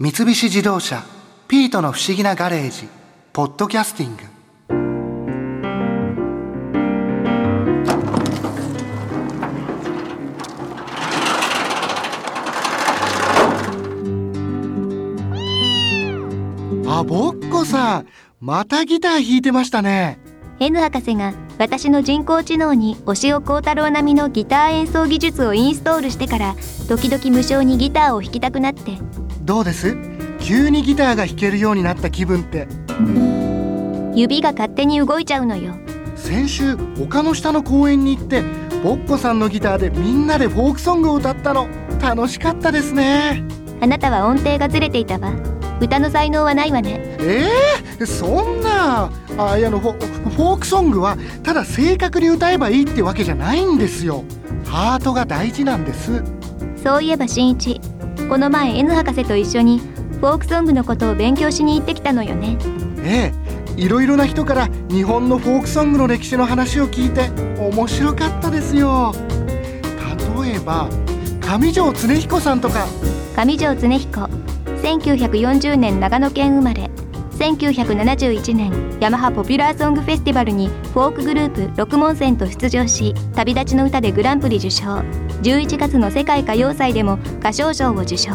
三菱自動車「ピートの不思議なガレージ」「ポッドキャスティング」あぼっこさんまたギター弾いてましたね。N 博士が私の人工知能に押尾幸太郎並みのギター演奏技術をインストールしてから時々無償にギターを弾きたくなってどうです？急にギターが弾けるようになった気分って。指が勝手に動いちゃうのよ。先週丘の下の公園に行ってぼっこさんのギターでみんなでフォークソングを歌ったの。楽しかったですね。あなたは音程がずれていたわ。歌の才能はないわね。えー、そんな。あいやのフォフォークソングはただ正確に歌えばいいってわけじゃないんですよ。ハートが大事なんです。そういえば新一この前 N 博士と一緒にフォークソングのことを勉強しに行ってきたのよね。ええいろいろな人から日本のフォークソングの歴史の話を聞いて面白かったですよ。例えば上条恒彦さんとか。上条恒彦1940年長野県生まれ1971年ヤマハポピュラーソングフェスティバルにフォークグループ六文銭と出場し旅立ちの歌でグランプリ受賞11月の世界歌謡祭でも歌唱賞を受賞。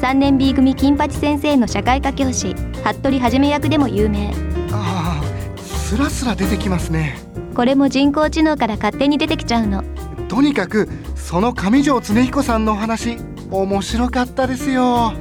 3年 B 組金八先生の社会科教師服部はじめ役でも有名。ああスラスラ出てきますね。これも人工知能から勝手に出てきちゃうの。とにかくその上条恒彦さんのお話面白かったですよ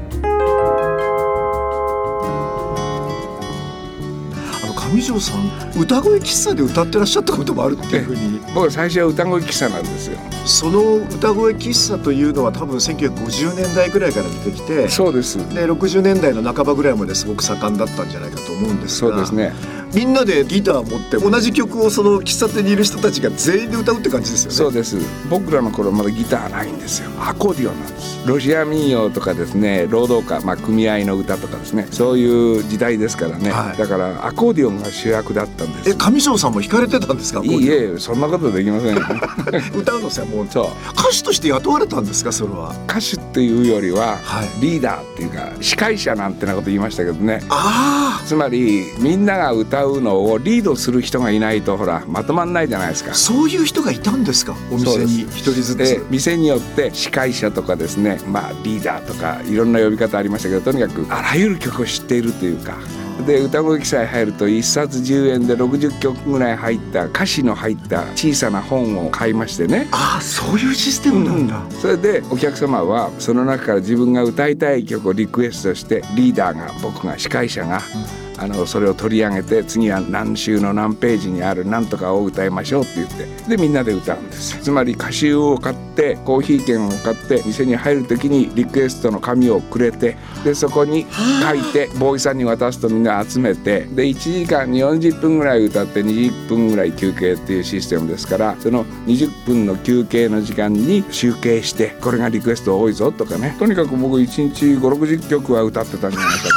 上条さん歌声喫茶で歌ってらっしゃったこともあるっていうふうに。僕最初は歌声喫茶なんですよ。その歌声喫茶というのは多分1950年代ぐらいから出てきてそうです。で60年代の半ばぐらいまですごく盛んだったんじゃないかと思うんですがそうですねみんなでギターを持って同じ曲をその喫茶店にいる人たちが全員で歌うって感じですよね。そうです。僕らの頃まだギターないんですよ。アコーディオンなんです。ロシア民謡とかですね労働家、まあ、組合の歌とかですね。そういう時代ですからね、はい。だからアコーディオンが主役だったんです。え上条さんも弾かれてたんですかいいえそんなことできませんよ。歌うの専門そう。歌手として雇われたんですかそれは？歌手っていうよりははい、リーダーっていうか司会者なんてなこと言いましたけどね。あつまりみんなが歌うのをリードする人がいないとほらまとまんないじゃないですか。あそういう人がいたんですか？お店に。一人ずでつ。店によって司会者とかですねまあリーダーとかいろんな呼び方ありましたけどとにかくあらゆる曲を知っているというか。で歌声記載入ると1冊10円で60曲ぐらい入った歌詞の入った小さな本を買いましてね。ああそういうシステムなんだ。それでお客様はその中から自分が歌いたい曲をリクエストしてリーダーが僕が司会者が、あのそれを取り上げて次は何週の何ページにある何とかを歌いましょうって言ってでみんなで歌うんです。つまり歌集を買ってコーヒー券を買って店に入る時にリクエストの紙をくれてでそこに書いてボーイさんに渡すとみんな集めてで1時間に40分ぐらい歌って20分ぐらい休憩っていうシステムですからその20分の休憩の時間に集計してこれがリクエスト多いぞとかね。とにかく僕1日560曲は歌ってたんじゃないか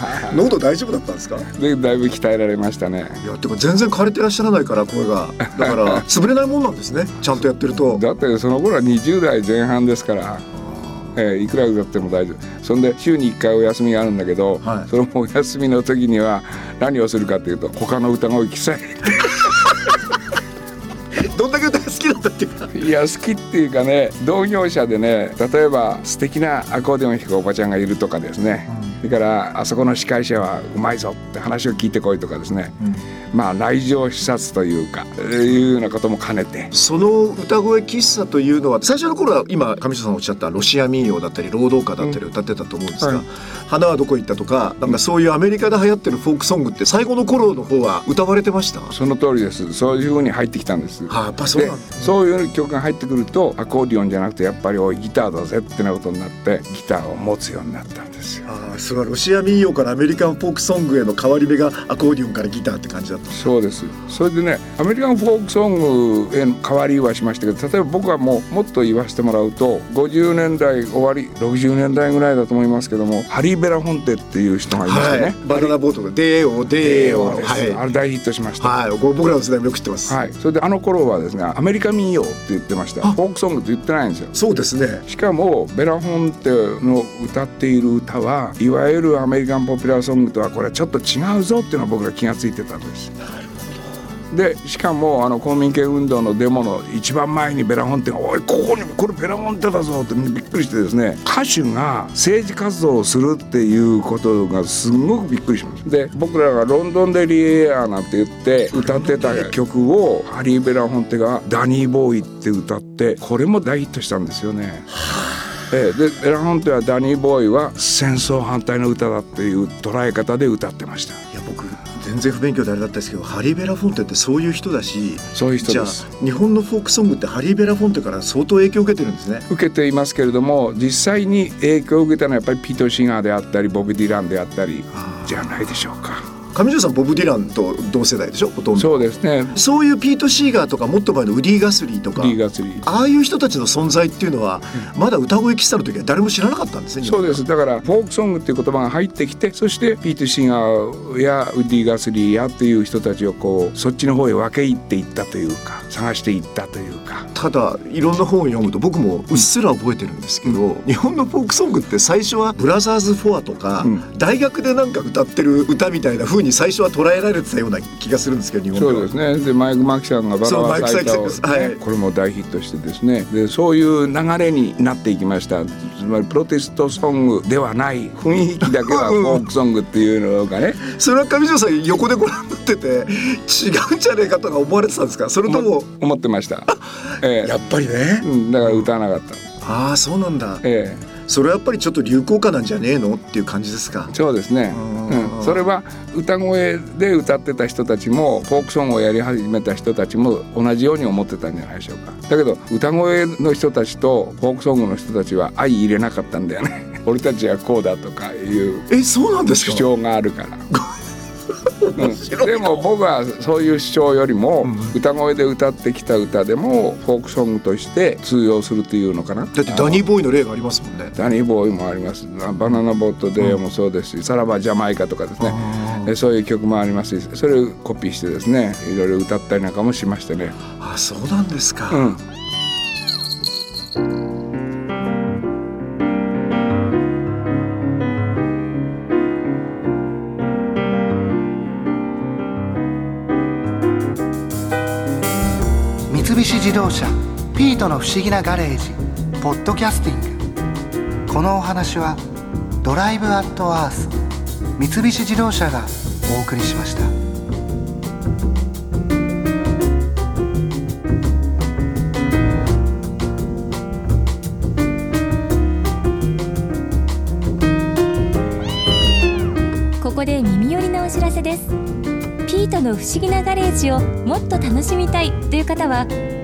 と 喉大丈夫だったんですか？でだいぶ鍛えられましたね。いやてか全然枯れてらっしゃらないから声が。だから潰れないもんなんですね。ちゃんとやってると。だってその頃は20代前半ですから、えーいくら歌っても大丈夫。そんで週に1回お休みがあるんだけど、はい。そのお休みの時には何をするかっていうと他の歌声記載 どんだけ歌が好きなんだっていうか。いや好きっていうかね同業者でね例えば素敵なアコーディオン弾くおばちゃんがいるとかですね、それからあそこの司会者はうまいぞって話を聞いてこいとかですね、まあ来場視察というかえーいうようなことも兼ねて。その歌声喫茶というのは最初の頃は今上条さんおっしゃったロシア民謡だったり労働歌だったり歌ってたと思うんですが、はい。花はどこ行ったとかなんかそういうアメリカで流行ってるフォークソングって最後の頃の方は歌われてました、はその通りです。そういうふうに入ってきたんです。あ、やっぱそうでなんですそういう曲が入ってくるとアコーディオンじゃなくてやっぱりおいギターだぜってなことになってギターを持つようになったんですよ。ああそれはロシア民謡からアメリカンフォークソングへの変わり目がアコーディオンからギターって感じだった。そうです。それでねアメリカンフォークソングへの変わりはしましたけど例えば僕はもうもっと言わせてもらうと50年代終わり60年代ぐらいだと思いますけどもハリー・ベラフォンテっていう人がいましたね、はい、バナナボートの「デーオデーオ」はい、あれ大ヒットしました。はい。僕らの世代もよく知ってます。はい。それであの頃はですねアメリカ民謡って言ってました。フォークソングって言ってないんですよ。そうですね。しかもベラフォンテの歌っている歌はいわゆるアメリカンポピュラーソングとはこれちょっと違うぞっていうのは僕ら気が付いてたんです。でしかもあの公民権運動のデモの一番前にベラフォンテが「おいここにこれベラフォンテだぞ」ってびっくりしてですね歌手が政治活動をするっていうことがすごくびっくりしますで僕らが「ロンドンデリエア」なんて言って歌ってた曲をハリー・ベラフォンテが「ダニー・ボーイ」って歌ってこれも大ヒットしたんですよね。えでベラフォンテはダニー・ボーイは戦争反対の歌だっていう捉え方で歌ってました。いや僕全然不勉強であれだったんですけどハリー・ベラフォンテってそういう人だしそういう人です日本のフォークソングってハリー・ベラフォンテから相当影響を受けてるんですね受けていますけれども実際に影響を受けたのはやっぱりピート・シーガーであったりボブ・ディランであったりじゃないでしょうか。上条さんボブ・ディランと同世代でしょほとんど。そうですね。そういうピート・シーガーとかもっと前のウディ・ガスリーとかああいう人たちの存在っていうのは、うん、まだ歌声喫茶の時は誰も知らなかったんですねそうです。だからフォークソングっていう言葉が入ってきてそしてピート・シーガーやウディ・ガスリーやっていう人たちをこうそっちの方へ分け入っていったというか探していったというか。ただいろんな本を読むと僕もうっすら覚えてるんですけど、うん、日本のフォークソングって最初はブラザーズ・フォアとか、うん、大学でなんか歌ってる歌みたいな風に最初は捉えられてたような気がするんですけど日本そうですね。でマイク・マキさんがバラバラサイタを、はい、これも大ヒットしてですね。でそういう流れになっていきました。つまりプロテストソングではない雰囲気だけはフォークソングっていうのがね。それは上条さん横でご覧になってて違うんじゃねえかとか思われてたんですか？それとも思ってました、えー、やっぱりね、うん、だから歌わなかった。ああそうなんだ。ええ。それはやっぱりちょっと流行歌なんじゃねえの？っていう感じですか？そうですね、うん、それは歌声で歌ってた人たちもフォークソングをやり始めた人たちも同じように思ってたんじゃないでしょうか。だけど歌声の人たちとフォークソングの人たちは相入れなかったんだよね。俺たちはこうだとかいうえそうなんですか？主張があるから うん、でも僕はそういう主張よりも歌声で歌ってきた歌でもフォークソングとして通用するっていうのかな。だってダニーボーイの例がありますもんね。ダニーボーイもあります。バナナボートデーもそうですし、さらばジャマイカとかですね。そういう曲もありますしそれをコピーしてですねいろいろ歌ったりなんかもしましてね。あそうなんですか、うん動車ピートの不思議なガレージポッドキャスティング。このお話はドライブアットアース三菱自動車がお送りしました。ここで耳寄りなお知らせです。ピートの不思議なガレージをもっと楽しみたいという方は